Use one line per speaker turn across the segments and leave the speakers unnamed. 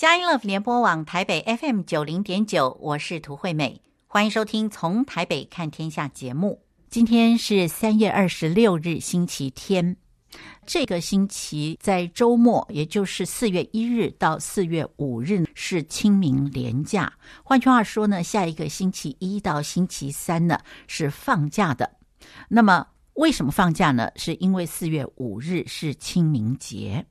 佳音 Love 联播网台北 FM 九零点九，我是涂惠美，欢迎收听《从台北看天下》节目。今天是三月二十六日，星期天。这个星期在周末，也就是四月一日到四月五日是清明连假。换句话说呢，下一个星期一到星期三呢是放假的。那么为什么放假呢？是因为四月五日是清明节。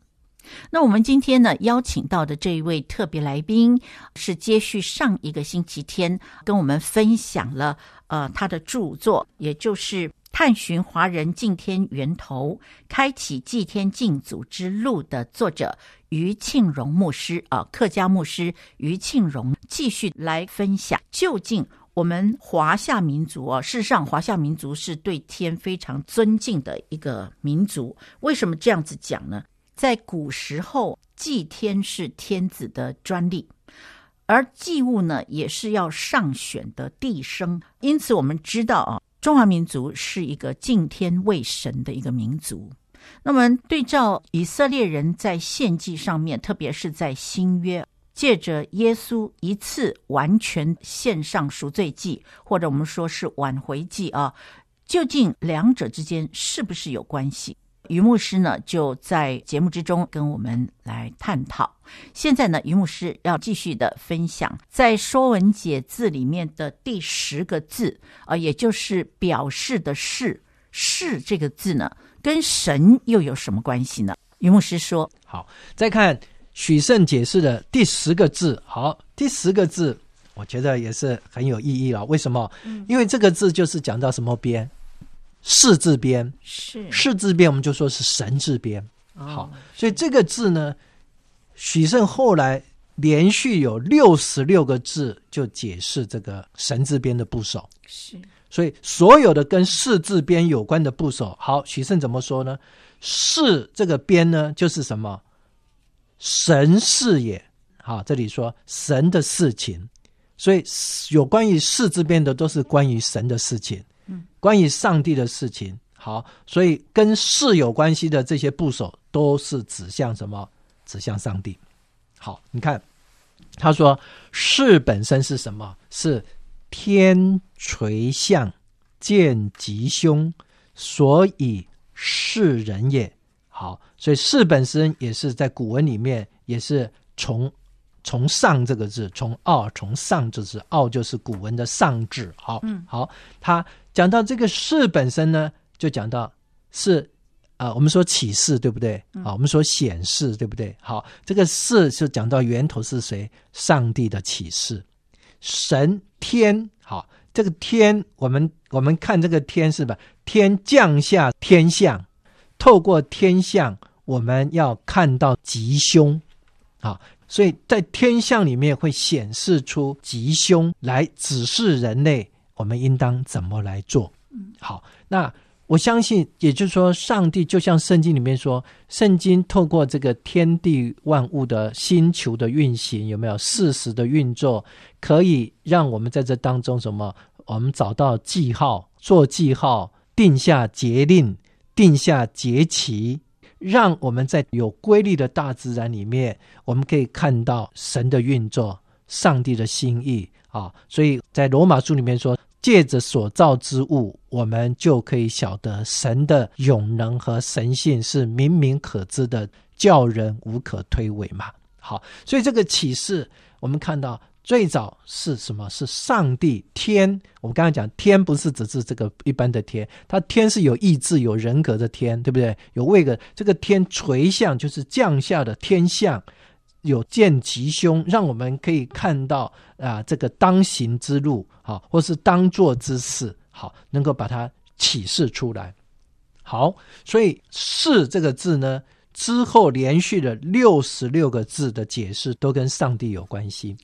那我们今天呢，邀请到的这一位特别来宾，是接续上一个星期天跟我们分享了呃他的著作，也就是探寻华人敬天源头、开启祭天敬祖之路的作者余庆荣牧师啊、客家牧师余庆荣继续来分享，究竟我们华夏民族啊，事实上华夏民族是对天非常尊敬的一个民族，为什么这样子讲呢？在古时候，祭天是天子的专利，而祭物呢，也是要上选的帝生。因此，我们知道啊，中华民族是一个敬天畏神的一个民族。那么，对照以色列人在献祭上面，特别是在新约，借着耶稣一次完全献上赎罪祭，或者我们说是挽回祭啊，究竟两者之间是不是有关系？余牧师呢，就在节目之中跟我们来探讨。现在呢，于牧师要继续的分享，在《说文解字》里面的第十个字啊，也就是表示的“示”，“示”这个字呢，跟神又有什么关系呢？于牧师说：“
好，再看许慎解释的第十个字。好，第十个字，我觉得也是很有意义了。为什么？嗯，因为这个字就是讲到什么边。”示字边是示字边，我们就说是神字边。哦、好，所以这个字呢，许慎后来连续有六十六个字就解释这个神字边的部首。是，所以所有的跟示字边有关的部首，好，许慎怎么说呢？示这个边呢，就是什么？神事也。好，这里说神的事情，所以有关于示字边的都是关于神的事情。关于上帝的事情，好，所以跟事有关系的这些部首都是指向什么？指向上帝。好，你看，他说事本身是什么？是天垂象，见吉凶，所以示人也。好，所以事本身也是在古文里面也是从从上这个字，从奥从上这字，奥就是古文的上字。好，嗯，好，他。讲到这个示本身呢，就讲到是啊、呃，我们说启示对不对？啊，我们说显示对不对？好，这个示是讲到源头是谁？上帝的启示，神天。好，这个天，我们我们看这个天是吧？天降下天象，透过天象，我们要看到吉凶。啊，所以在天象里面会显示出吉凶，来指示人类。我们应当怎么来做？好，那我相信，也就是说，上帝就像圣经里面说，圣经透过这个天地万物的星球的运行，有没有事实的运作，可以让我们在这当中什么？我们找到记号，做记号，定下节令，定下节期，让我们在有规律的大自然里面，我们可以看到神的运作，上帝的心意啊。所以在罗马书里面说。借着所造之物，我们就可以晓得神的永能和神性是明明可知的，叫人无可推诿嘛。好，所以这个启示，我们看到最早是什么？是上帝天。我们刚才讲天，不是只是这个一般的天，它天是有意志、有人格的天，对不对？有位格，这个天垂象就是降下的天象。有见吉凶，让我们可以看到啊，这个当行之路，好，或是当做之事，好，能够把它启示出来。好，所以“是”这个字呢，之后连续的六十六个字的解释都跟上帝有关系。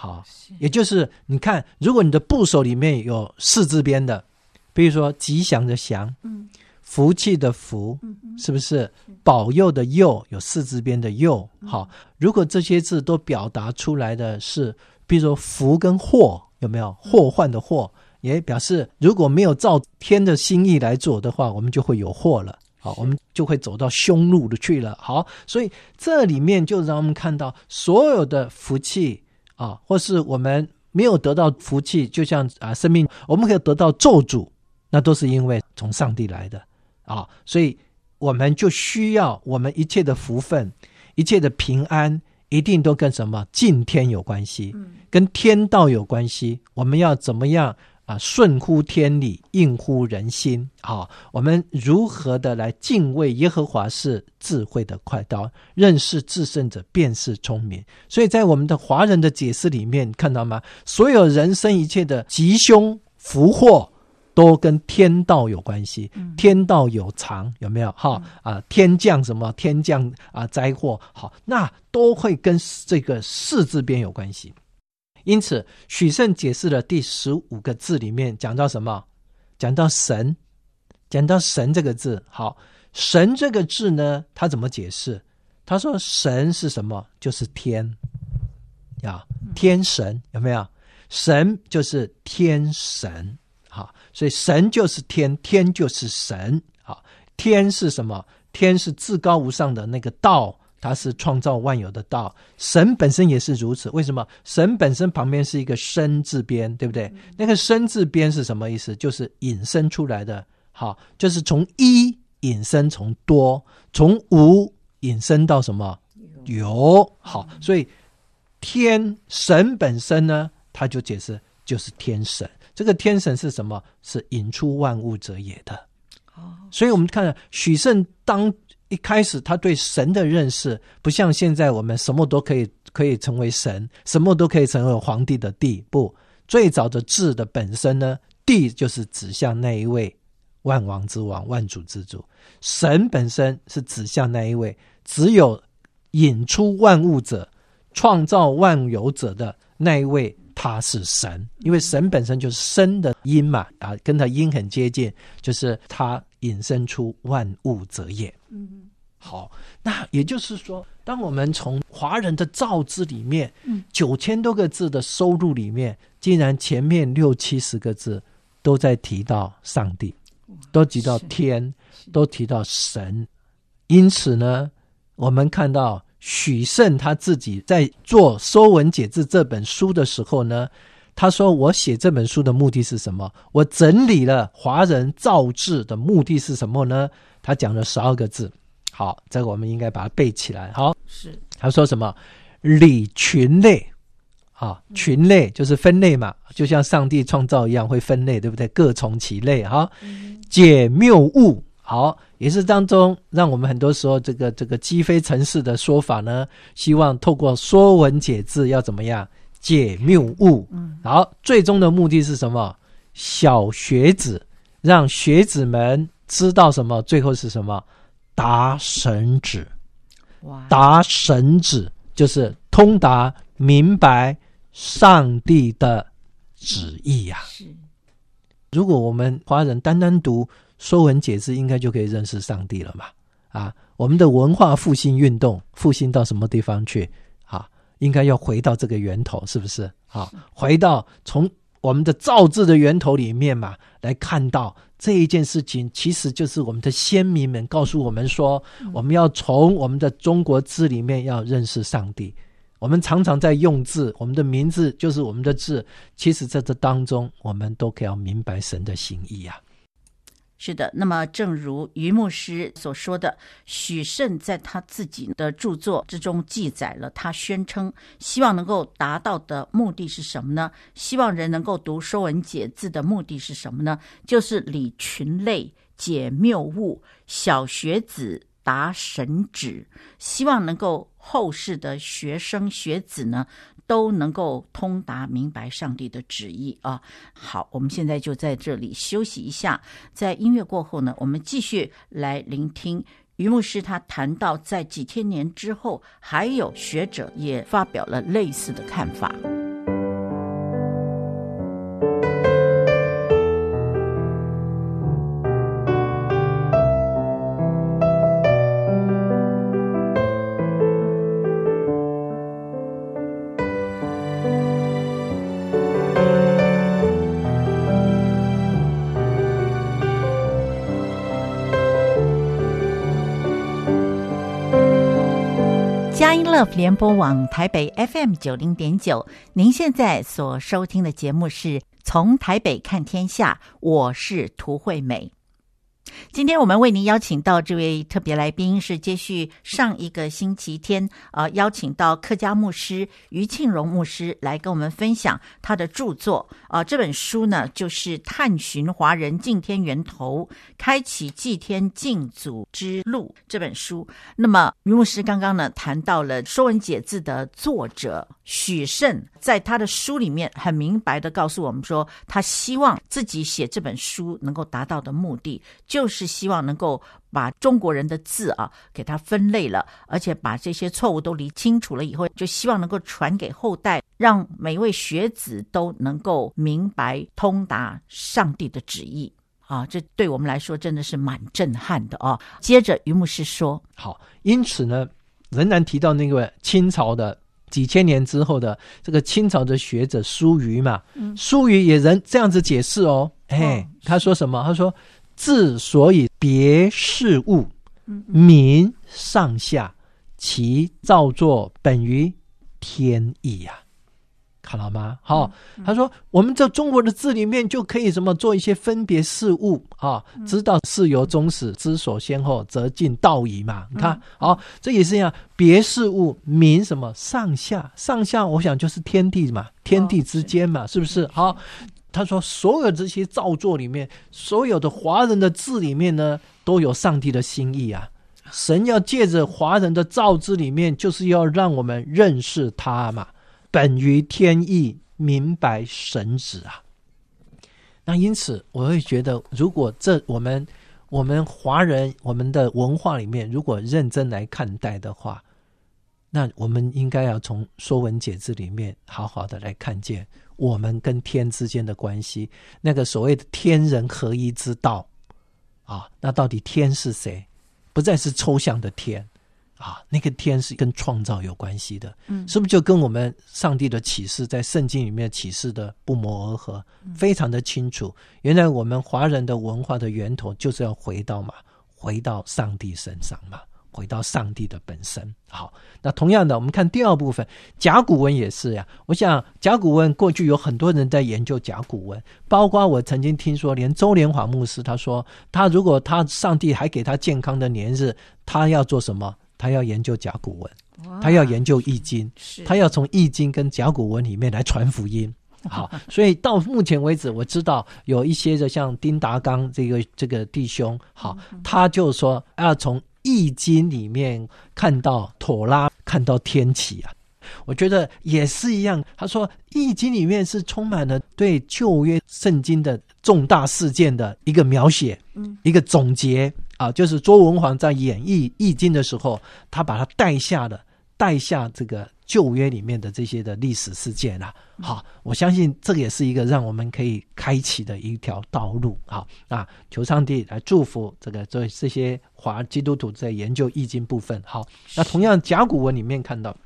好，也就是你看，如果你的部首里面有“四”字边的，比如说吉祥的“祥”，嗯。福气的福，是不是保佑的佑？有四字边的佑。好，如果这些字都表达出来的是，比如说福跟祸，有没有祸患的祸？也表示如果没有照天的心意来做的话，我们就会有祸了。好，我们就会走到凶路的去了。好，所以这里面就让我们看到所有的福气啊，或是我们没有得到福气，就像啊生命，我们可以得到咒诅，那都是因为从上帝来的啊。所以我们就需要我们一切的福分，一切的平安，一定都跟什么敬天有关系，跟天道有关系。我们要怎么样？啊，顺乎天理，应乎人心。啊，我们如何的来敬畏耶和华是智慧的快刀，认识至圣者便是聪明。所以在我们的华人的解释里面，看到吗？所有人生一切的吉凶福祸，都跟天道有关系。天道有常，有没有？哈啊，天降什么？天降啊灾祸。好，那都会跟这个四字边有关系。因此，许慎解释的第十五个字里面讲到什么？讲到神，讲到神这个字。好，神这个字呢，他怎么解释？他说：“神是什么？就是天，啊，天神有没有？神就是天神。好，所以神就是天，天就是神。好，天是什么？天是至高无上的那个道。”他是创造万有的道，神本身也是如此。为什么？神本身旁边是一个生字边，对不对？嗯、那个生字边是什么意思？就是引申出来的。好，就是从一引申，从多，从无引申到什么？有。好，所以天神本身呢，他就解释就是天神。这个天神是什么？是引出万物者也的。哦，所以我们看许慎当。一开始他对神的认识不像现在我们什么都可以可以成为神，什么都可以成为皇帝的帝。不，最早的字的本身呢，帝就是指向那一位万王之王、万主之主。神本身是指向那一位只有引出万物者、创造万有者的那一位，他是神。因为神本身就是生的音嘛，啊，跟他音很接近，就是他。引申出万物者也。嗯，好，那也就是说，当我们从华人的造字里面，嗯，九千多个字的收入里面，竟然前面六七十个字都在提到上帝，都提到天，都提到神。因此呢，我们看到许慎他自己在做《说文解字》这本书的时候呢。他说：“我写这本书的目的是什么？我整理了华人造字的目的是什么呢？”他讲了十二个字。好，这个我们应该把它背起来。好，是他说什么？理群类啊，群类就是分类嘛，就像上帝创造一样会分类，对不对？各从其类。哈，解谬误。好，也是当中让我们很多时候这个这个鸡飞城市的说法呢，希望透过说文解字要怎么样？解谬误，好，最终的目的是什么？小学子，让学子们知道什么？最后是什么？达神旨。哇，达神旨就是通达明白上帝的旨意呀、啊。是，如果我们华人单单读《说文解字》，应该就可以认识上帝了嘛？啊，我们的文化复兴运动复兴到什么地方去？啊应该要回到这个源头，是不是？啊，回到从我们的造字的源头里面嘛，来看到这一件事情，其实就是我们的先民们告诉我们说，我们要从我们的中国字里面要认识上帝。我们常常在用字，我们的名字就是我们的字，其实在这当中，我们都可以要明白神的心意呀、啊。
是的，那么正如于牧师所说的，许慎在他自己的著作之中记载了，他宣称希望能够达到的目的是什么呢？希望人能够读《说文解字》的目的是什么呢？就是理群类、解谬误、小学子达神旨，希望能够后世的学生学子呢，都能够通达明白上帝的旨意啊！好，我们现在就在这里休息一下，在音乐过后呢，我们继续来聆听于牧师他谈到，在几千年之后，还有学者也发表了类似的看法。佳音乐联播网台北 FM 九零点九，您现在所收听的节目是从台北看天下，我是涂惠美。今天我们为您邀请到这位特别来宾，是接续上一个星期天，呃，邀请到客家牧师余庆荣牧师来跟我们分享他的著作。呃，这本书呢，就是《探寻华人敬天源头，开启祭天敬祖之路》这本书。那么余牧师刚刚呢谈到了《说文解字》的作者许慎，在他的书里面很明白地告诉我们说，他希望自己写这本书能够达到的目的就。就是希望能够把中国人的字啊给它分类了，而且把这些错误都理清楚了以后，就希望能够传给后代，让每位学子都能够明白通达上帝的旨意啊！这对我们来说真的是蛮震撼的啊！接着于牧师说：“
好，因此呢，仍然提到那个清朝的几千年之后的这个清朝的学者苏瑜嘛，嗯、苏瑜也人这样子解释哦，哎，他说什么？他说。”字所以别事物，民上下，其造作本于天意呀、啊，看到吗？好、哦，他说我们在中国的字里面就可以什么做一些分别事物啊，知道事由终始，知所先后，则近道矣嘛。你看，好、哦，这也是一样，别事物名什么上下，上下，我想就是天地嘛，天地之间嘛，是不是？好。他说：“所有这些造作里面，所有的华人的字里面呢，都有上帝的心意啊！神要借着华人的造字里面，就是要让我们认识他嘛，本于天意，明白神旨啊。那因此，我会觉得，如果这我们我们华人我们的文化里面，如果认真来看待的话，那我们应该要从《说文解字》里面好好的来看见。”我们跟天之间的关系，那个所谓的天人合一之道啊，那到底天是谁？不再是抽象的天啊，那个天是跟创造有关系的，嗯，是不是就跟我们上帝的启示在圣经里面启示的不谋而合，非常的清楚。原来我们华人的文化的源头就是要回到嘛，回到上帝身上嘛。回到上帝的本身。好，那同样的，我们看第二部分，甲骨文也是呀。我想甲骨文过去有很多人在研究甲骨文，包括我曾经听说，连周连华牧师他说，他如果他上帝还给他健康的年日，他要做什么？他要研究甲骨文，他要研究易经，他要从易经跟甲骨文里面来传福音。好，所以到目前为止，我知道有一些的像丁达刚这个这个弟兄，好，他就说要从。易经里面看到妥拉，看到天启啊，我觉得也是一样。他说，易经里面是充满了对旧约圣经的重大事件的一个描写，嗯，一个总结啊，就是周文皇在演绎易经的时候，他把它带下了，带下这个。旧约里面的这些的历史事件啊，好，我相信这个也是一个让我们可以开启的一条道路。好，那求上帝来祝福这个这这些华基督徒在研究易经部分。好，那同样甲骨文里面看到。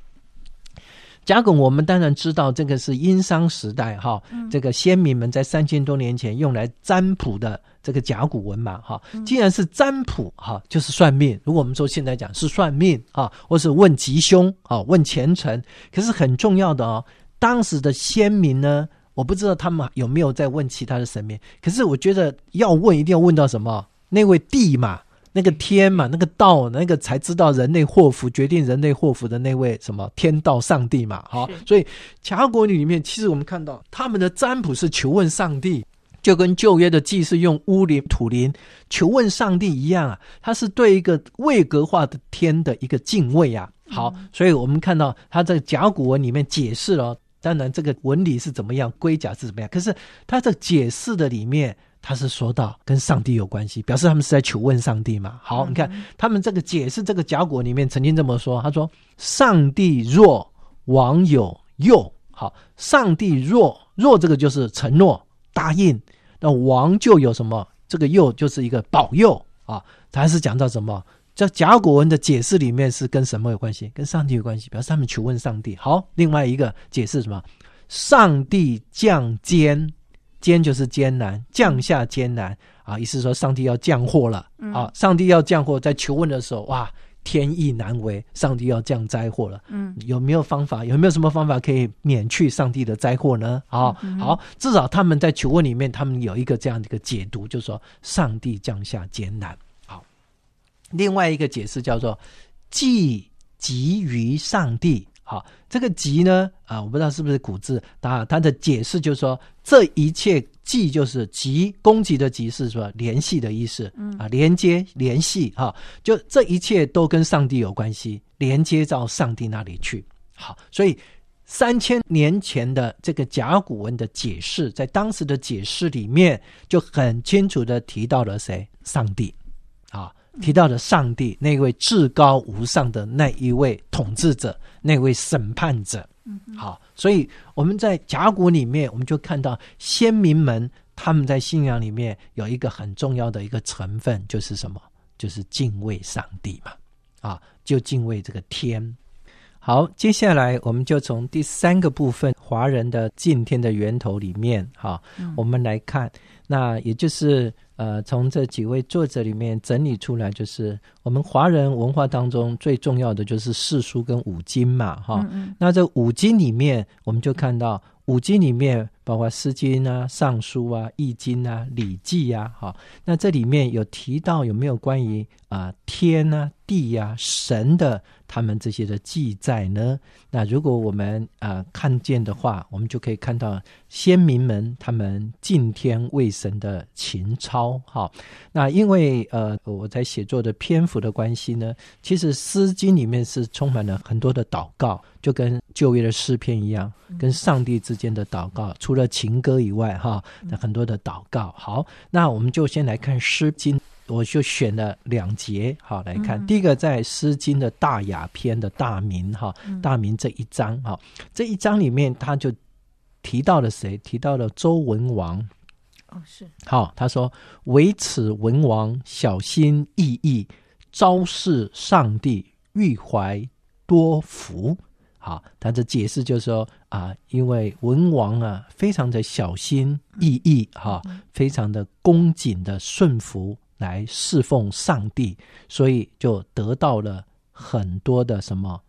甲骨，我们当然知道这个是殷商时代哈，这个先民们在三千多年前用来占卜的这个甲骨文嘛哈。既然是占卜哈，就是算命。如果我们说现在讲是算命啊，或是问吉凶啊，问前程，可是很重要的哦。当时的先民呢，我不知道他们有没有在问其他的神明，可是我觉得要问一定要问到什么？那位帝嘛。那个天嘛，那个道，那个才知道人类祸福，决定人类祸福的那位什么天道上帝嘛，好，所以甲骨文里面，其实我们看到他们的占卜是求问上帝，就跟旧约的祭祀用乌灵土灵求问上帝一样啊，他是对一个位格化的天的一个敬畏啊。好，所以我们看到他在甲骨文里面解释了，当然这个文理是怎么样，龟甲是怎么样，可是他在解释的里面。他是说到跟上帝有关系，表示他们是在求问上帝嘛。好，你看他们这个解释这个甲骨里面曾经这么说，他说：“上帝若王有佑，好，上帝若若这个就是承诺答应，那王就有什么？这个佑就是一个保佑啊。他还是讲到什么？在甲骨文的解释里面是跟什么有关系？跟上帝有关系，表示他们求问上帝。好，另外一个解释什么？上帝降监。”艰就是艰难，降下艰难啊！意思说上帝要降祸了啊！上帝要降祸，在求问的时候，哇，天意难违，上帝要降灾祸了。嗯，有没有方法？有没有什么方法可以免去上帝的灾祸呢？啊、嗯，好，至少他们在求问里面，他们有一个这样的一个解读，就是说上帝降下艰难。好，另外一个解释叫做既急于上帝。好，这个“急”呢，啊，我不知道是不是古字，啊，它的解释就是说，这一切“急”就是“急”，攻击的“急”是说联系的意思，啊，连接、联系，哈，就这一切都跟上帝有关系，连接到上帝那里去。好，所以三千年前的这个甲骨文的解释，在当时的解释里面就很清楚的提到了谁？上帝，啊。提到的上帝，那位至高无上的那一位统治者，那位审判者。好，所以我们在甲骨里面，我们就看到先民们他们在信仰里面有一个很重要的一个成分，就是什么？就是敬畏上帝嘛。啊，就敬畏这个天。好，接下来我们就从第三个部分，华人的敬天的源头里面，哈，我们来看，那也就是。呃，从这几位作者里面整理出来，就是我们华人文化当中最重要的就是四书跟五经嘛，哈、嗯嗯。那这五经里面，我们就看到五经里面包括《诗经》啊、《尚书》啊、《易经》啊、《礼记》啊，哈。那这里面有提到有没有关于啊、呃、天啊、地啊、神的？他们这些的记载呢？那如果我们啊、呃、看见的话，我们就可以看到先民们他们敬天畏神的情操。哈，那因为呃我在写作的篇幅的关系呢，其实《诗经》里面是充满了很多的祷告，就跟旧约的诗篇一样，跟上帝之间的祷告，除了情歌以外，哈，那很多的祷告。好，那我们就先来看《诗经》。我就选了两节，好来看。嗯、第一个在《诗经》的大雅篇的大明，哈，大明这一章，哈，这一章里面他就提到了谁？提到了周文王。
哦，是。
好，他说：“唯此文王小心翼翼，昭示上帝，欲怀多福。”好，他的解释就是说啊，因为文王啊，非常的小心翼翼，哈，非常的恭谨的顺服。来侍奉上帝，所以就得到了很多的什么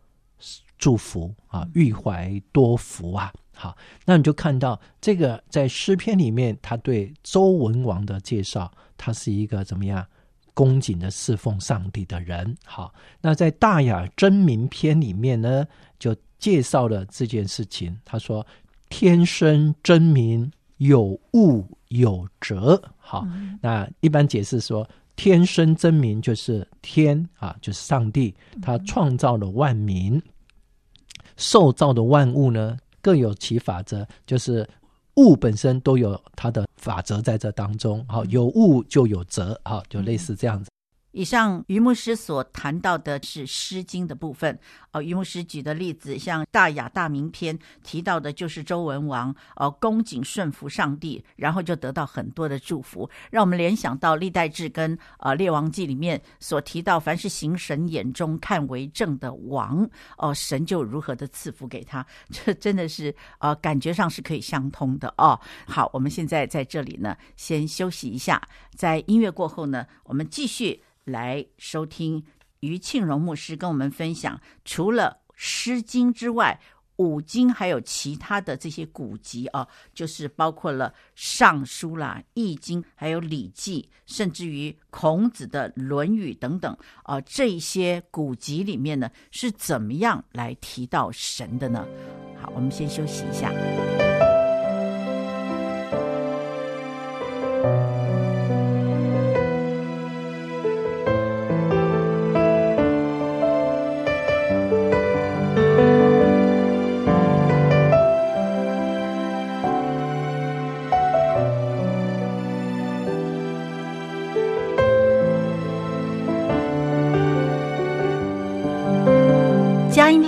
祝福啊，欲怀多福啊。好，那你就看到这个在诗篇里面，他对周文王的介绍，他是一个怎么样恭敬的侍奉上帝的人。好，那在大雅真名篇里面呢，就介绍了这件事情。他说：“天生真名，有物有则。”好，那一般解释说，天生真名就是天啊，就是上帝，他创造了万民，受造的万物呢各有其法则，就是物本身都有它的法则在这当中。好，有物就有则，好，就类似这样子。
以上于牧师所谈到的是《诗经》的部分哦。于牧师举的例子，像《大雅大明篇》提到的，就是周文王哦，恭谨顺服上帝，然后就得到很多的祝福，让我们联想到《历代志》跟呃《列王记》里面所提到，凡是行神眼中看为正的王哦，神就如何的赐福给他，这真的是呃感觉上是可以相通的哦。好，我们现在在这里呢，先休息一下，在音乐过后呢，我们继续。来收听于庆荣牧师跟我们分享，除了《诗经》之外，五经还有其他的这些古籍啊，就是包括了《尚书》啦、《易经》，还有《礼记》，甚至于孔子的《论语》等等啊，这些古籍里面呢，是怎么样来提到神的呢？好，我们先休息一下。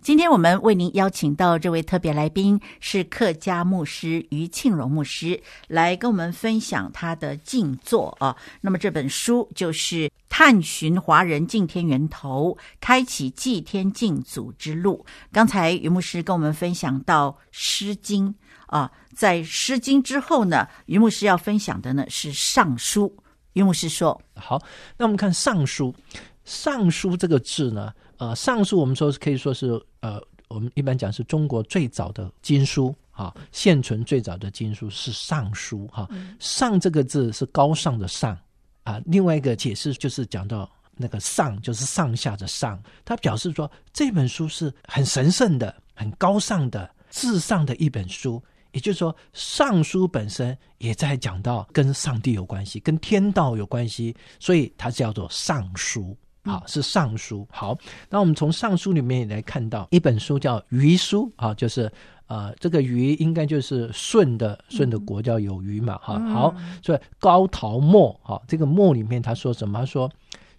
今天我们为您邀请到这位特别来宾是客家牧师于庆荣牧师，来跟我们分享他的静坐啊。那么这本书就是《探寻华人敬天源头，开启祭天敬祖之路》。刚才于牧师跟我们分享到《诗经》。啊，在《诗经》之后呢，于牧师要分享的呢是《尚书》。于牧师说：“
好，那我们看《尚书》。尚书这个字呢，呃，尚书我们说是可以说是呃，我们一般讲是中国最早的经书啊，现存最早的经书是尚书哈。嗯、尚这个字是高尚的尚啊，另外一个解释就是讲到。”那个上就是上下的上，他表示说这本书是很神圣的、很高尚的、至上的一本书。也就是说，尚书本身也在讲到跟上帝有关系、跟天道有关系，所以它叫做尚书。好，是尚书。好，那我们从尚书里面也来看到一本书叫虞书啊，就是呃，这个虞应该就是舜的舜的国叫有虞嘛。哈，好，所以高陶墨哈，这个墨里面他说什么？他说。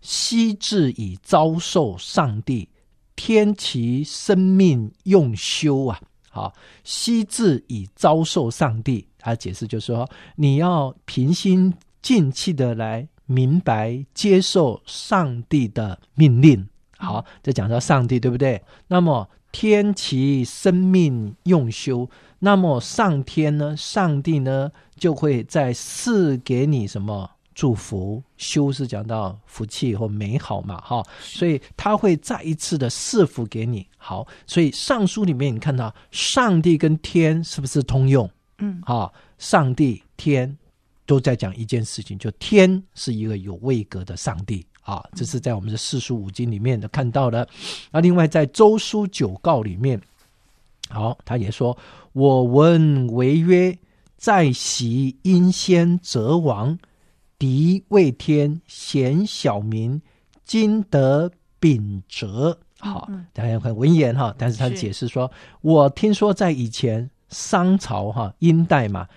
昔至以遭受上帝，天其生命用修啊！好，昔至以遭受上帝，他解释就是说，你要平心静气的来明白接受上帝的命令。好，这讲到上帝，对不对？那么天其生命用修，那么上天呢？上帝呢，就会再赐给你什么？祝福修是讲到福气或美好嘛，哈，所以他会再一次的赐福给你。好，所以上书里面你看到上帝跟天是不是通用？嗯，啊，上帝天都在讲一件事情，就天是一个有位格的上帝啊，这是在我们的四书五经里面的看到的。那另外在周书九诰里面，好，他也说：“我闻为曰，在昔殷先则亡。”敌畏天，贤小民，今得秉哲。好，大家看文言哈，但是他解释说，我听说在以前商朝哈，殷代嘛，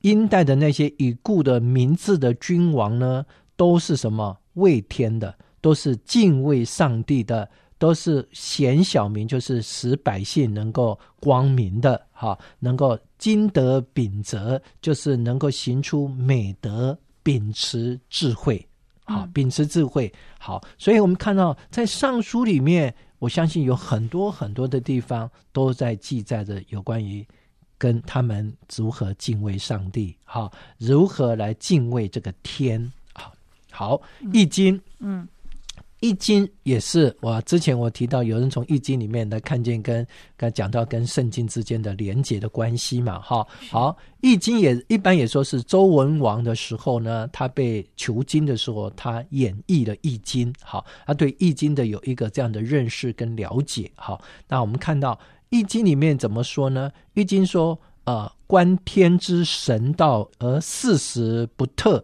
殷代的那些已故的明智的君王呢，都是什么畏天的，都是敬畏上帝的，都是贤小民，就是使百姓能够光明的哈，能够经德秉责，就是能够行出美德。秉持智慧，好，秉持智慧，好，所以我们看到在尚书里面，我相信有很多很多的地方都在记载着有关于跟他们如何敬畏上帝，好，如何来敬畏这个天，好，好，易经，嗯。易经也是，我之前我提到有人从易经里面来看见跟刚讲到跟圣经之间的连结的关系嘛，哈，好，易经也一般也说是周文王的时候呢，他被囚禁的时候，他演绎了易经，好，他对易经的有一个这样的认识跟了解，好，那我们看到易经里面怎么说呢？易经说，呃，观天之神道而四时不特。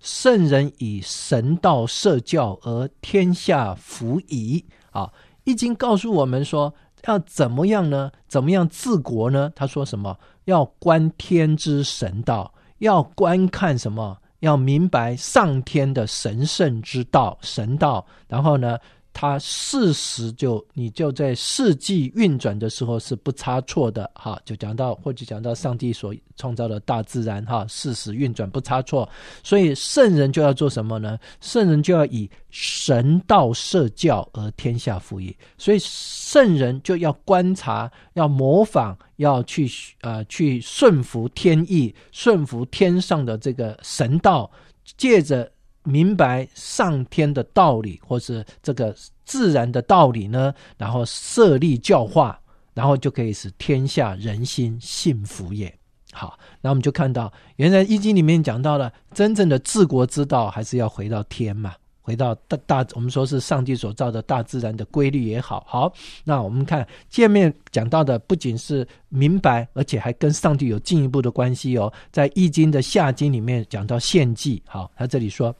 圣人以神道设教而天下服矣。啊，《易经》告诉我们说，要怎么样呢？怎么样治国呢？他说什么？要观天之神道，要观看什么？要明白上天的神圣之道、神道。然后呢？它事实就你就在四季运转的时候是不差错的哈，就讲到或者讲到上帝所创造的大自然哈，事实运转不差错，所以圣人就要做什么呢？圣人就要以神道设教而天下服矣。所以圣人就要观察，要模仿，要去呃去顺服天意，顺服天上的这个神道，借着。明白上天的道理，或是这个自然的道理呢，然后设立教化，然后就可以使天下人心幸福也。好，那我们就看到，原来《易经》里面讲到了真正的治国之道，还是要回到天嘛，回到大大，我们说是上帝所造的大自然的规律也好。好，那我们看见面讲到的，不仅是明白，而且还跟上帝有进一步的关系哦。在《易经》的下经里面讲到献祭，好，他这里说。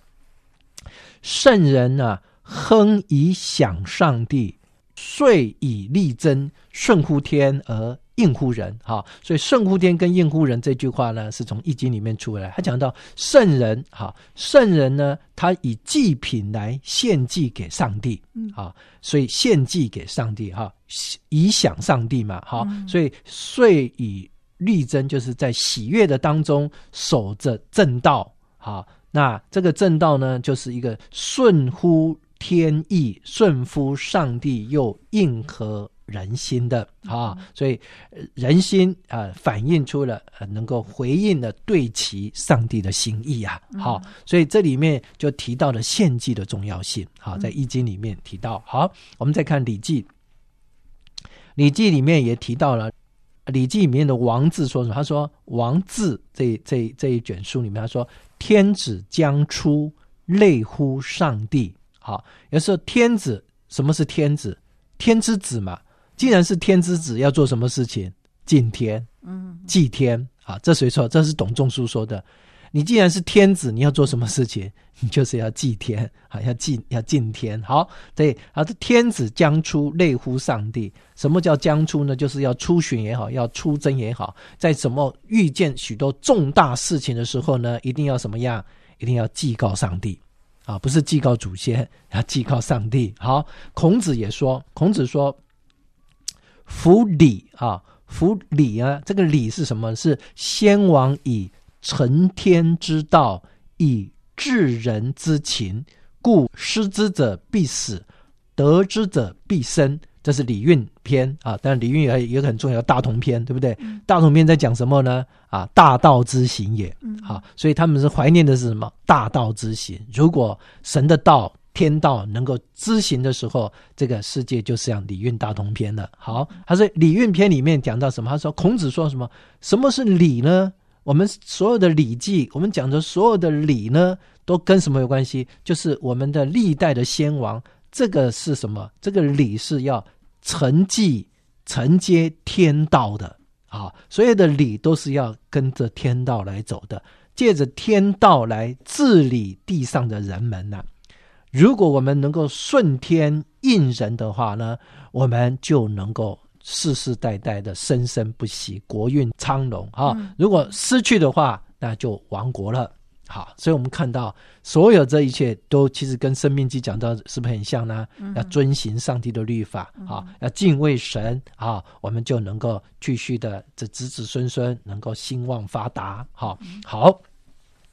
圣人呢、啊，亨以享上帝，遂以力争，顺乎天而应乎人。哈，所以顺乎天跟应乎人这句话呢，是从易经里面出来。他讲到圣人，哈，圣人呢，他以祭品来献祭给上帝，啊，所以献祭给上帝，哈，以享上帝嘛，哈，所以遂以力争，就是在喜悦的当中守着正道，哈。那这个正道呢，就是一个顺乎天意，顺乎上帝，又应和人心的啊，所以人心啊、呃、反映出了呃能够回应的对其上帝的心意啊，好，所以这里面就提到了献祭的重要性，好，在易经里面提到。好，我们再看礼记，礼记里面也提到了，礼记里面的王字说什么？他说王字这这这一卷书里面他说天子将出，类乎上帝。好，有时候天子，什么是天子？天之子嘛。既然是天之子，要做什么事情？敬天，嗯，祭天。啊，这谁说？这是董仲舒说的。你既然是天子，你要做什么事情？你就是要祭天啊，要祭要敬天。好，对，啊，这天子将出，类乎上帝。什么叫将出呢？就是要出巡也好，要出征也好，在什么遇见许多重大事情的时候呢，一定要什么样？一定要祭告上帝。啊，不是祭告祖先，要祭告上帝。好，孔子也说，孔子说：“夫礼啊，夫礼啊，这个礼是什么？是先王以承天之道，以治人之情，故失之者必死，得之者必生。”这是礼运篇啊，但礼运也也很重要大同篇，对不对？嗯、大同篇在讲什么呢？啊，大道之行也。好、啊，所以他们是怀念的是什么？大道之行。如果神的道、天道能够知行的时候，这个世界就是像礼运大同篇的。好，他说礼运篇里面讲到什么？他说孔子说什么？什么是礼呢？我们所有的礼记，我们讲的所有的礼呢，都跟什么有关系？就是我们的历代的先王。这个是什么？这个礼是要承继、承接天道的啊！所有的礼都是要跟着天道来走的，借着天道来治理地上的人们呢、啊。如果我们能够顺天应人的话呢，我们就能够世世代代的生生不息，国运昌隆啊！如果失去的话，那就亡国了。好，所以我们看到所有这一切都其实跟《生命记》讲到是不是很像呢？嗯、要遵行上帝的律法啊，要敬畏神啊，我们就能够继续的这子子孙孙能够兴旺发达。好，好，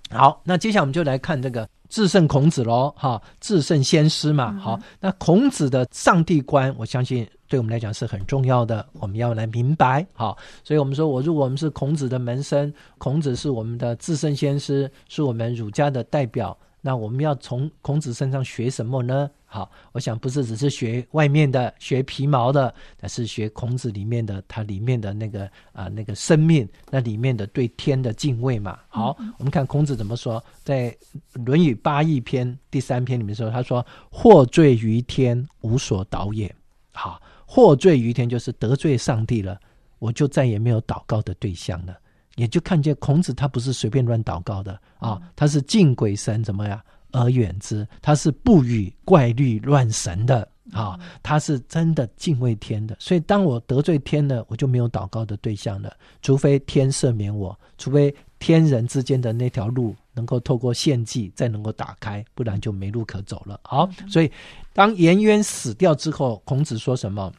好，那接下来我们就来看这个至圣孔子喽。哈，至圣先师嘛。好，那孔子的上帝观，我相信。对我们来讲是很重要的，我们要来明白。好，所以我们说，我如果我们是孔子的门生，孔子是我们的至圣先师，是我们儒家的代表，那我们要从孔子身上学什么呢？好，我想不是只是学外面的、学皮毛的，而是学孔子里面的，他里面的那个啊、呃、那个生命，那里面的对天的敬畏嘛。好，嗯、我们看孔子怎么说，在《论语八佾篇》第三篇里面说，他说：“获罪于天，无所导也。”好。获罪于天，就是得罪上帝了，我就再也没有祷告的对象了。也就看见孔子他不是随便乱祷告的啊，他是敬鬼神怎么样而远之，他是不与怪律乱神的啊，他是真的敬畏天的。所以当我得罪天了，我就没有祷告的对象了，除非天赦免我，除非天人之间的那条路能够透过献祭再能够打开，不然就没路可走了。好，所以。当颜渊死掉之后，孔子说什么？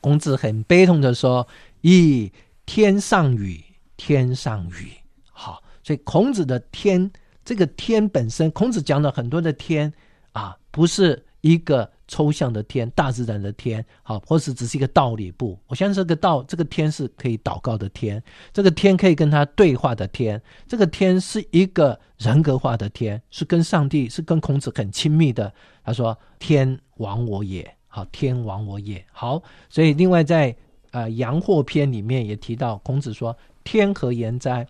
孔子很悲痛的说：“噫，天上与，天上雨。”好，所以孔子的天，这个天本身，孔子讲了很多的天啊，不是一个抽象的天，大自然的天，好，或是只是一个道理不？我相信这个道，这个天是可以祷告的天，这个天可以跟他对话的天，这个天是一个人格化的天，是跟上帝，是跟孔子很亲密的。他说：“天亡我也，好，天亡我也，好。所以，另外在呃《阳货篇》里面也提到，孔子说：‘天何言哉？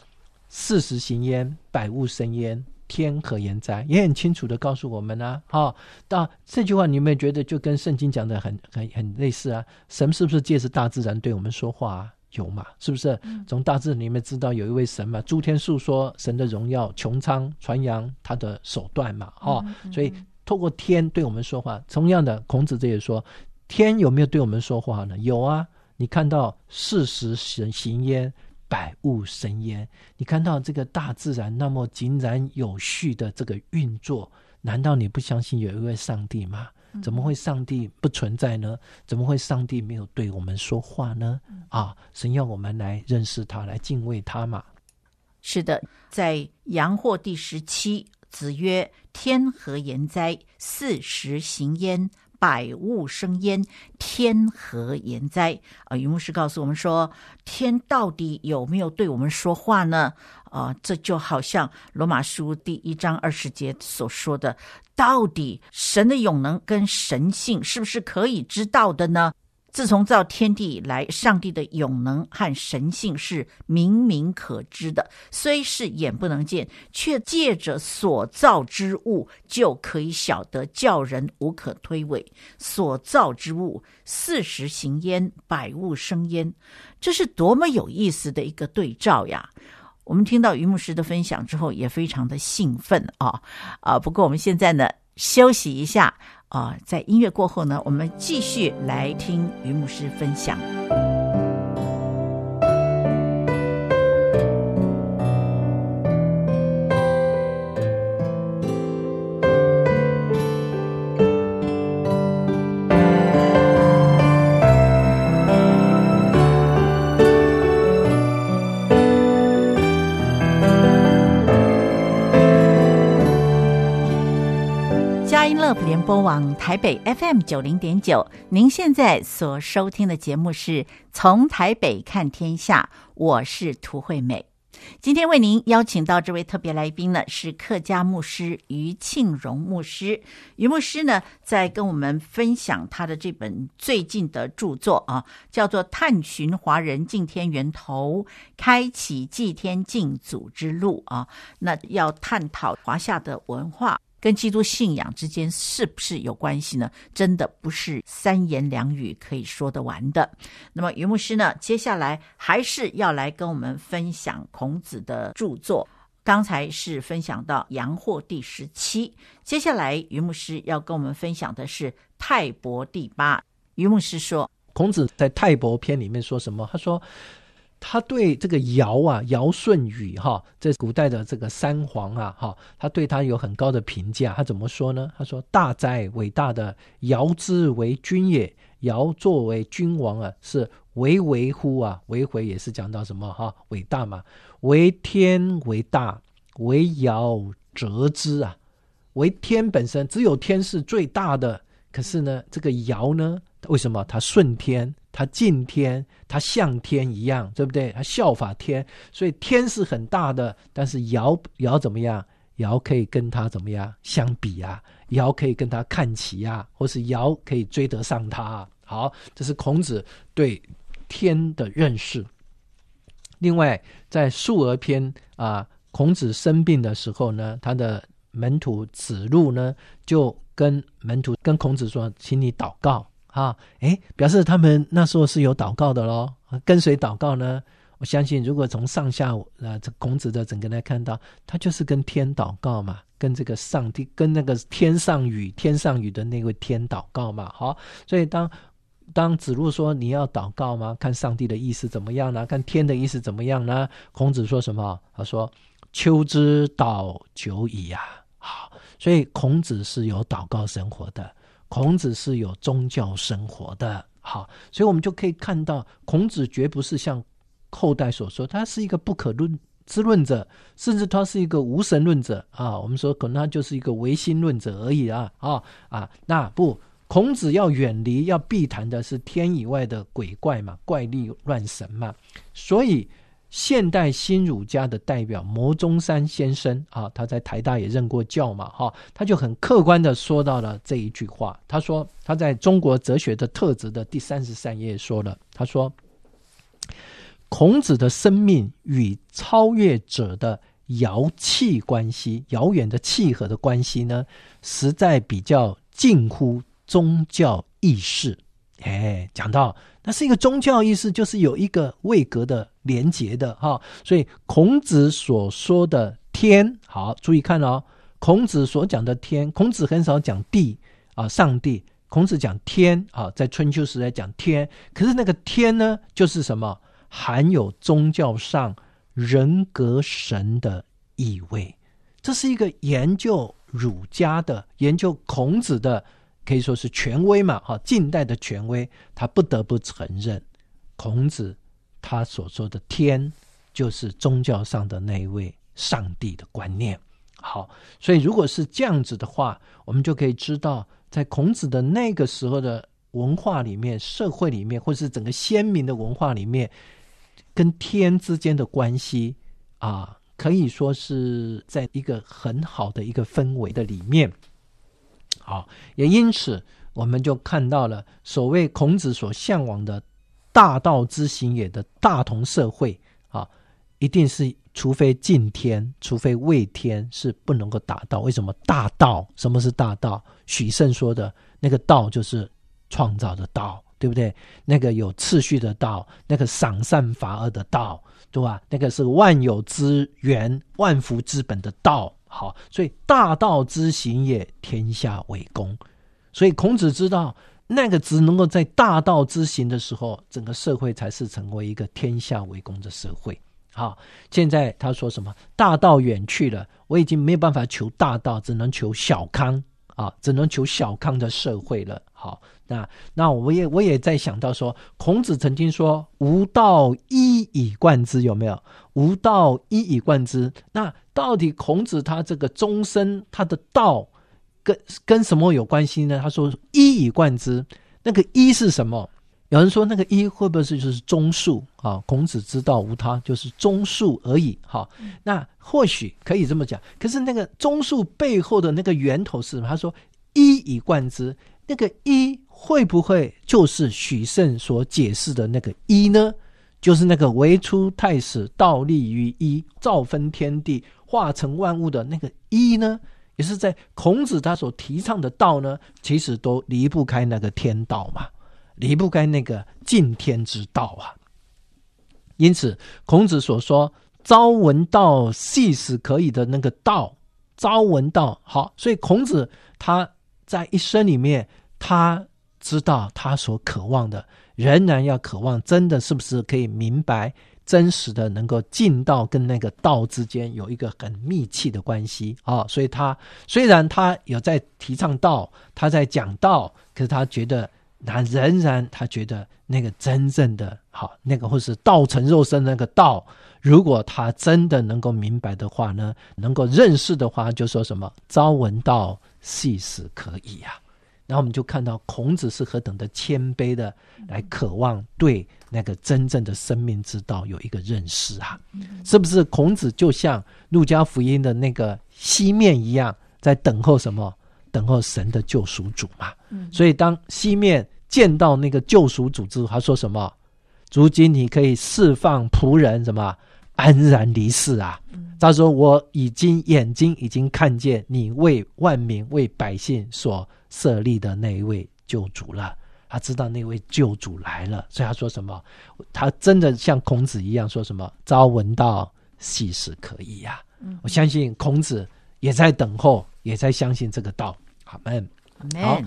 四时行焉，百物生焉。天何言哉？’也很清楚的告诉我们呢、啊。好，到这句话，你有没有觉得就跟圣经讲的很很很类似啊？神是不是借着大自然对我们说话、啊？有嘛？是不是？从大自然里面知道有一位神嘛？诸天述说神的荣耀，穹苍传扬他的手段嘛？哈，所以。”透过天对我们说话，同样的，孔子这也说，天有没有对我们说话呢？有啊，你看到四时行焉，百物生焉。你看到这个大自然那么井然有序的这个运作，难道你不相信有一位上帝吗？怎么会上帝不存在呢？怎么会上帝没有对我们说话呢？啊，神要我们来认识他，来敬畏他嘛。
是的，在阳货第十七。子曰：“天何言哉？四时行焉，百物生焉，天何言哉？啊，云牧师告诉我们说，天到底有没有对我们说话呢？啊，这就好像罗马书第一章二十节所说的，到底神的永能跟神性是不是可以知道的呢？自从造天地以来，上帝的永能和神性是明明可知的，虽是眼不能见，却借着所造之物就可以晓得，叫人无可推诿。所造之物，四时行焉，百物生焉，这是多么有意思的一个对照呀！我们听到余牧师的分享之后，也非常的兴奋啊啊！不过我们现在呢，休息一下。啊，在音乐过后呢，我们继续来听余牧师分享。联播网台北 FM 九零点九，您现在所收听的节目是从台北看天下，我是涂惠美。今天为您邀请到这位特别来宾呢，是客家牧师余庆荣牧师。余牧师呢，在跟我们分享他的这本最近的著作啊，叫做《探寻华人敬天源头，开启祭天敬祖之路》啊。那要探讨华夏的文化。跟基督信仰之间是不是有关系呢？真的不是三言两语可以说得完的。那么于牧师呢，接下来还是要来跟我们分享孔子的著作。刚才是分享到《阳货》第十七，接下来于牧师要跟我们分享的是《泰伯》第八。于牧师说，
孔子在《泰伯篇》里面说什么？他说。他对这个尧啊，尧舜禹哈，这古代的这个三皇啊，哈，他对他有很高的评价。他怎么说呢？他说：“大哉，伟大的尧之为君也！尧作为君王啊，是为为乎啊？为回也是讲到什么哈？伟大嘛？为天为大，为尧则之啊！为天本身，只有天是最大的。可是呢，这个尧呢，为什么他顺天？”他敬天，他像天一样，对不对？他效法天，所以天是很大的。但是尧尧怎么样？尧可以跟他怎么样相比啊？尧可以跟他看齐啊，或是尧可以追得上他啊。好，这是孔子对天的认识。另外，在述而篇啊，孔子生病的时候呢，他的门徒子路呢，就跟门徒跟孔子说：“请你祷告。”啊，哎，表示他们那时候是有祷告的喽。跟谁祷告呢？我相信，如果从上下啊，这孔子的整个来看到，他就是跟天祷告嘛，跟这个上帝，跟那个天上雨、天上雨的那位天祷告嘛。好，所以当当子路说你要祷告吗？看上帝的意思怎么样呢？看天的意思怎么样呢？孔子说什么？他说：“秋之祷久矣呀。”好，所以孔子是有祷告生活的。孔子是有宗教生活的，好，所以我们就可以看到，孔子绝不是像后代所说，他是一个不可论之论者，甚至他是一个无神论者啊。我们说可能他就是一个唯心论者而已啊啊啊！那不，孔子要远离、要避谈的是天以外的鬼怪嘛，怪力乱神嘛，所以。现代新儒家的代表牟中山先生啊，他在台大也任过教嘛，哈，他就很客观的说到了这一句话。他说他在中国哲学的特质的第三十三页说了，他说孔子的生命与超越者的遥契关系，遥远的契合的关系呢，实在比较近乎宗教意识。哎，讲到那是一个宗教意识，就是有一个位格的连结的哈。所以孔子所说的天，好，注意看哦。孔子所讲的天，孔子很少讲地啊，上帝。孔子讲天啊，在春秋时代讲天，可是那个天呢，就是什么？含有宗教上人格神的意味。这是一个研究儒家的，研究孔子的。可以说是权威嘛，哈，近代的权威，他不得不承认，孔子他所说的天，就是宗教上的那一位上帝的观念。好，所以如果是这样子的话，我们就可以知道，在孔子的那个时候的文化里面、社会里面，或是整个先民的文化里面，跟天之间的关系啊，可以说是在一个很好的一个氛围的里面。好，也因此，我们就看到了所谓孔子所向往的“大道之行也”的大同社会啊，一定是除非敬天，除非畏天，是不能够达到。为什么大道？什么是大道？许慎说的那个道，就是创造的道，对不对？那个有次序的道，那个赏善罚恶的道，对吧？那个是万有之源、万福之本的道。好，所以大道之行也，天下为公。所以孔子知道，那个只能够在大道之行的时候，整个社会才是成为一个天下为公的社会。好，现在他说什么？大道远去了，我已经没有办法求大道，只能求小康啊，只能求小康的社会了。好，那那我也我也在想到说，孔子曾经说“吾道一以贯之”，有没有？“吾道一以贯之”，那到底孔子他这个终身他的道跟跟什么有关系呢？他说“一以贯之”，那个“一”是什么？有人说那个“一”会不会是就是中恕啊？孔子之道无他，就是中恕而已。好，那或许可以这么讲。可是那个中恕背后的那个源头是什么？他说“一以贯之”。那个一会不会就是许慎所解释的那个一呢？就是那个唯出太史，道立于一，造分天地，化成万物的那个一呢？也是在孔子他所提倡的道呢，其实都离不开那个天道嘛，离不开那个敬天之道啊。因此，孔子所说“朝闻道，夕死可矣”的那个道，朝闻道好，所以孔子他。在一生里面，他知道他所渴望的，仍然要渴望，真的是不是可以明白真实的，能够进到跟那个道之间有一个很密切的关系啊、所以他虽然他有在提倡道，他在讲道，可是他觉得，他仍然他觉得那个真正的好，那个或是道成肉身那个道，如果他真的能够明白的话呢，能够认识的话，就说什么朝闻道。夕死可矣、啊，然后我们就看到孔子是何等的谦卑的来渴望对那个真正的生命之道有一个认识啊，是不是？孔子就像路加福音的那个西面一样，在等候什么？等候神的救赎主嘛。所以当西面见到那个救赎主之后，他说什么？如今你可以释放仆人什么？安然离世啊。他说：“我已经眼睛已经看见你为万民、为百姓所设立的那一位救主了。他知道那位救主来了，所以他说什么？他真的像孔子一样说什么？朝闻道，夕死可矣呀！我相信孔子也在等候，也在相信这个道。阿门。好，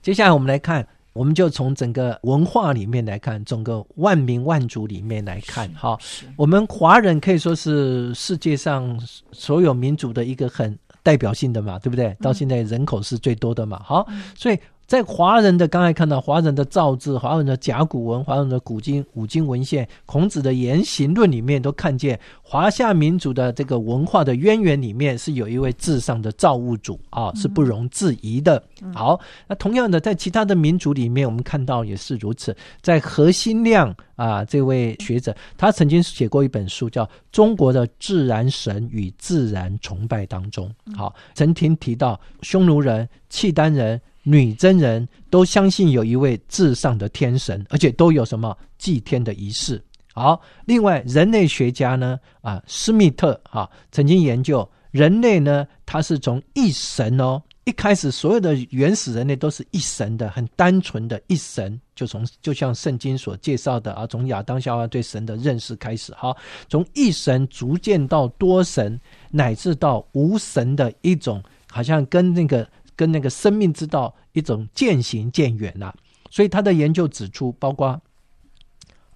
接下来我们来看。”我们就从整个文化里面来看，整个万民万族里面来看，哈，我们华人可以说是世界上所有民族的一个很代表性的嘛，对不对？到现在人口是最多的嘛，好，所以。在华人的刚才看到华人的造字、华人的甲骨文、华人的古今五经文献、孔子的言行论里面，都看见华夏民族的这个文化的渊源里面是有一位至上的造物主啊，是不容置疑的。好，那同样的，在其他的民族里面，我们看到也是如此。在何新亮啊这位学者，他曾经写过一本书，叫《中国的自然神与自然崇拜》当中，好，曾经提到匈奴人、契丹人。女真人都相信有一位至上的天神，而且都有什么祭天的仪式。好，另外人类学家呢，啊，施密特啊，曾经研究人类呢，他是从一神哦，一开始所有的原始人类都是一神的，很单纯的一神，就从就像圣经所介绍的啊，从亚当夏娃对神的认识开始，哈，从一神逐渐到多神，乃至到无神的一种，好像跟那个。跟那个生命之道一种渐行渐远了，所以他的研究指出，包括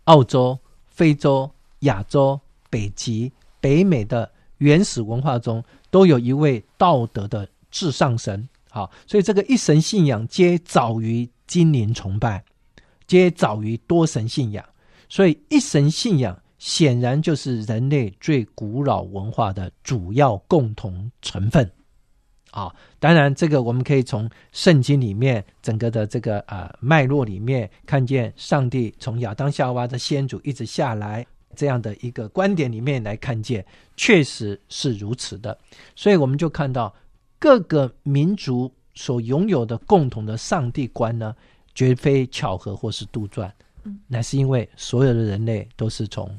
澳洲、非洲、亚洲、北极、北美的原始文化中，都有一位道德的至上神。好，所以这个一神信仰皆早于精灵崇拜，皆早于多神信仰。所以一神信仰显然就是人类最古老文化的主要共同成分。啊。当然，这个我们可以从圣经里面整个的这个呃脉络里面看见，上帝从亚当夏娃的先祖一直下来这样的一个观点里面来看见，确实是如此的。所以我们就看到各个民族所拥有的共同的上帝观呢，绝非巧合或是杜撰，乃是因为所有的人类都是从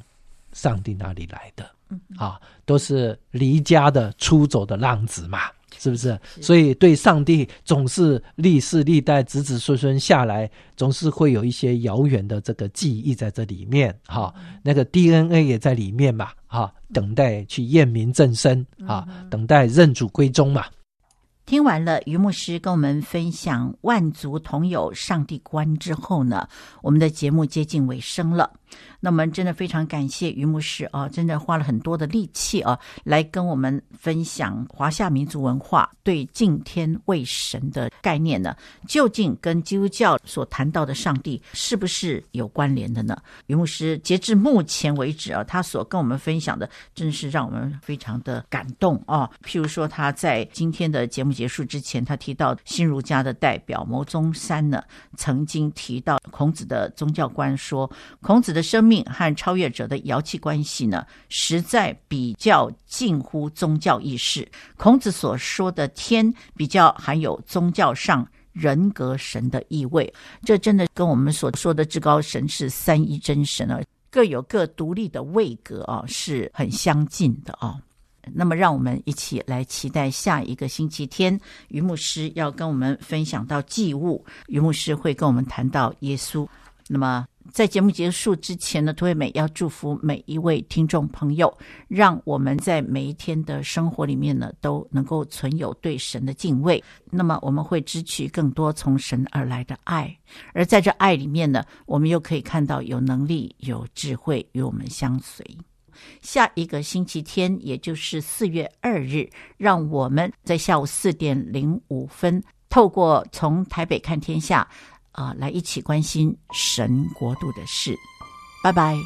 上帝那里来的，啊，都是离家的出走的浪子嘛。是不是？所以对上帝总是历世历代子子孙孙下来，总是会有一些遥远的这个记忆在这里面哈。那个 DNA 也在里面嘛哈，等待去验明正身啊，等待认主归宗嘛。
听完了于牧师跟我们分享万族同有上帝观之后呢，我们的节目接近尾声了。那我们真的非常感谢于牧师啊，真的花了很多的力气啊，来跟我们分享华夏民族文化对敬天畏神的概念呢，究竟跟基督教所谈到的上帝是不是有关联的呢？于牧师截至目前为止啊，他所跟我们分享的，真是让我们非常的感动啊。譬如说，他在今天的节目结束之前，他提到新儒家的代表牟宗三呢，曾经提到孔子的宗教观说，孔子的生命和超越者的遥期关系呢，实在比较近乎宗教意识。孔子所说的天，比较含有宗教上人格神的意味。这真的跟我们所说的至高神是三一真神啊，各有各独立的位格啊，是很相近的啊。那么，让我们一起来期待下一个星期天，于牧师要跟我们分享到祭物，于牧师会跟我们谈到耶稣。那么。在节目结束之前呢，涂惠美要祝福每一位听众朋友，让我们在每一天的生活里面呢，都能够存有对神的敬畏。那么我们会支取更多从神而来的爱，而在这爱里面呢，我们又可以看到有能力、有智慧与我们相随。下一个星期天也就是四月二日让我们在下午四点零五分透过从台北看天下啊来一起关心神国度的事。拜拜。